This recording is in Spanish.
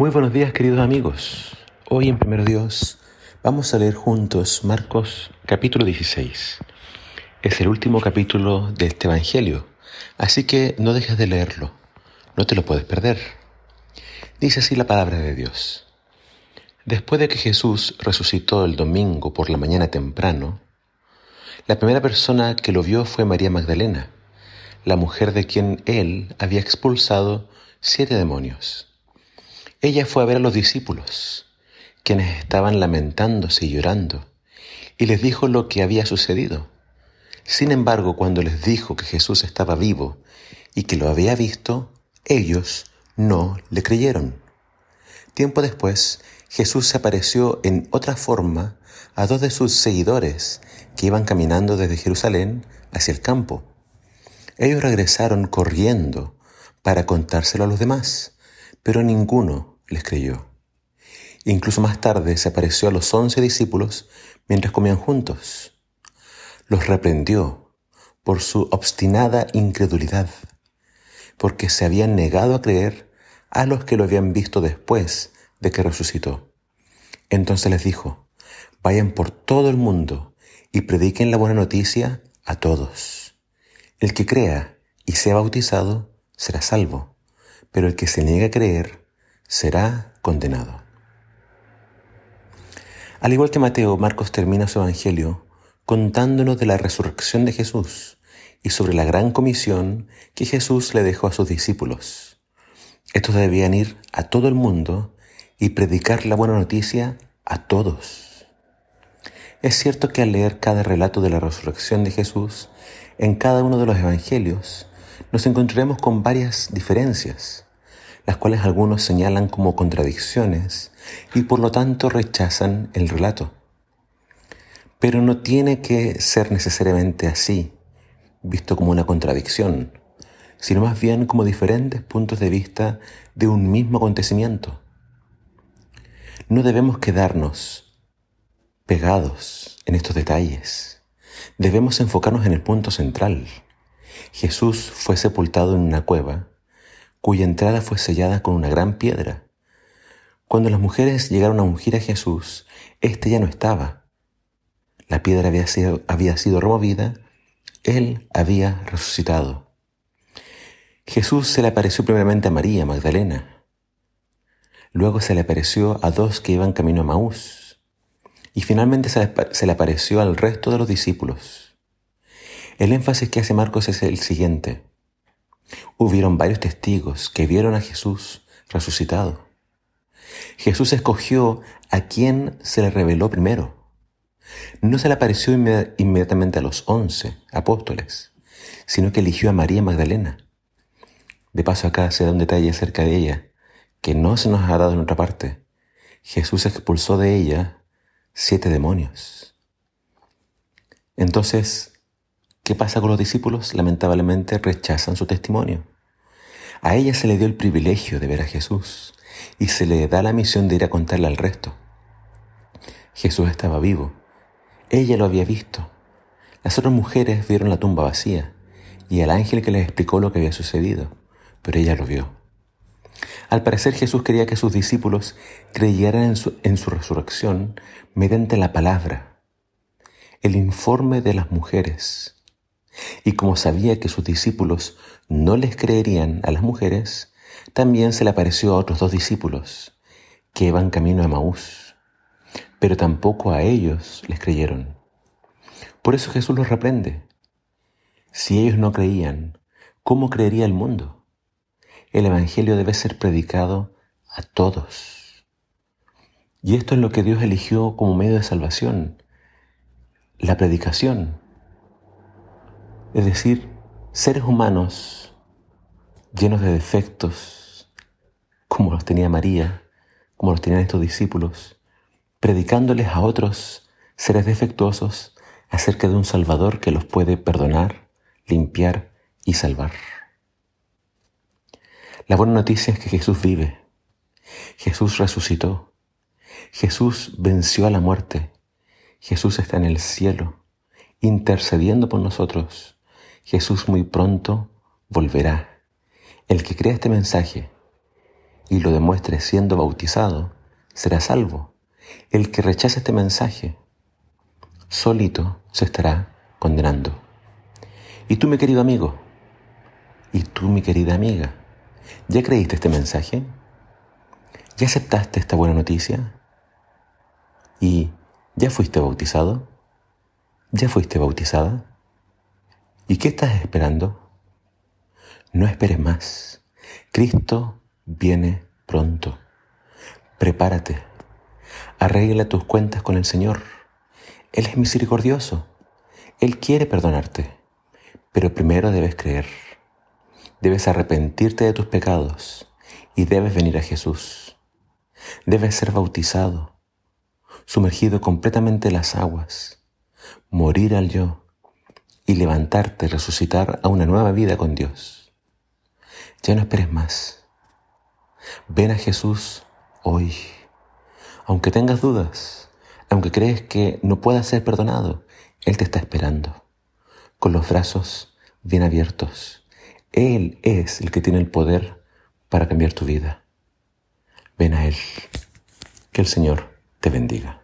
Muy buenos días queridos amigos. Hoy en Primero Dios vamos a leer juntos Marcos capítulo 16. Es el último capítulo de este Evangelio, así que no dejes de leerlo, no te lo puedes perder. Dice así la palabra de Dios. Después de que Jesús resucitó el domingo por la mañana temprano, la primera persona que lo vio fue María Magdalena, la mujer de quien él había expulsado siete demonios. Ella fue a ver a los discípulos, quienes estaban lamentándose y llorando, y les dijo lo que había sucedido. Sin embargo, cuando les dijo que Jesús estaba vivo y que lo había visto, ellos no le creyeron. Tiempo después, Jesús se apareció en otra forma a dos de sus seguidores que iban caminando desde Jerusalén hacia el campo. Ellos regresaron corriendo para contárselo a los demás, pero ninguno les creyó. Incluso más tarde se apareció a los once discípulos mientras comían juntos. Los reprendió por su obstinada incredulidad, porque se habían negado a creer a los que lo habían visto después de que resucitó. Entonces les dijo, vayan por todo el mundo y prediquen la buena noticia a todos. El que crea y sea bautizado será salvo, pero el que se niegue a creer será condenado. Al igual que Mateo, Marcos termina su Evangelio contándonos de la resurrección de Jesús y sobre la gran comisión que Jesús le dejó a sus discípulos. Estos debían ir a todo el mundo y predicar la buena noticia a todos. Es cierto que al leer cada relato de la resurrección de Jesús en cada uno de los evangelios, nos encontraremos con varias diferencias las cuales algunos señalan como contradicciones y por lo tanto rechazan el relato. Pero no tiene que ser necesariamente así, visto como una contradicción, sino más bien como diferentes puntos de vista de un mismo acontecimiento. No debemos quedarnos pegados en estos detalles. Debemos enfocarnos en el punto central. Jesús fue sepultado en una cueva cuya entrada fue sellada con una gran piedra. Cuando las mujeres llegaron a ungir a Jesús, éste ya no estaba. La piedra había sido, había sido removida, él había resucitado. Jesús se le apareció primeramente a María Magdalena. Luego se le apareció a dos que iban camino a Maús. Y finalmente se le, se le apareció al resto de los discípulos. El énfasis que hace Marcos es el siguiente. Hubieron varios testigos que vieron a Jesús resucitado. Jesús escogió a quien se le reveló primero. No se le apareció inmediatamente a los once apóstoles, sino que eligió a María Magdalena. De paso acá se da un detalle acerca de ella que no se nos ha dado en otra parte. Jesús expulsó de ella siete demonios. Entonces, ¿Qué pasa con los discípulos? Lamentablemente rechazan su testimonio. A ella se le dio el privilegio de ver a Jesús y se le da la misión de ir a contarle al resto. Jesús estaba vivo. Ella lo había visto. Las otras mujeres vieron la tumba vacía y el ángel que les explicó lo que había sucedido, pero ella lo vio. Al parecer Jesús quería que sus discípulos creyeran en su, en su resurrección mediante la palabra, el informe de las mujeres, y como sabía que sus discípulos no les creerían a las mujeres, también se le apareció a otros dos discípulos que iban camino a Maús, pero tampoco a ellos les creyeron. Por eso Jesús los reprende. Si ellos no creían, ¿cómo creería el mundo? El Evangelio debe ser predicado a todos. Y esto es lo que Dios eligió como medio de salvación, la predicación. Es decir, seres humanos llenos de defectos, como los tenía María, como los tenían estos discípulos, predicándoles a otros seres defectuosos acerca de un Salvador que los puede perdonar, limpiar y salvar. La buena noticia es que Jesús vive, Jesús resucitó, Jesús venció a la muerte, Jesús está en el cielo, intercediendo por nosotros Jesús muy pronto volverá. El que crea este mensaje y lo demuestre siendo bautizado, será salvo. El que rechace este mensaje, solito se estará condenando. Y tú, mi querido amigo, y tú, mi querida amiga, ¿ya creíste este mensaje? ¿Ya aceptaste esta buena noticia? ¿Y ya fuiste bautizado? ¿Ya fuiste bautizada? ¿Y qué estás esperando? No esperes más. Cristo viene pronto. Prepárate. Arregla tus cuentas con el Señor. Él es misericordioso. Él quiere perdonarte. Pero primero debes creer. Debes arrepentirte de tus pecados y debes venir a Jesús. Debes ser bautizado, sumergido completamente en las aguas, morir al yo y levantarte, resucitar a una nueva vida con Dios. Ya no esperes más. Ven a Jesús hoy. Aunque tengas dudas, aunque crees que no puedas ser perdonado, Él te está esperando, con los brazos bien abiertos. Él es el que tiene el poder para cambiar tu vida. Ven a Él. Que el Señor te bendiga.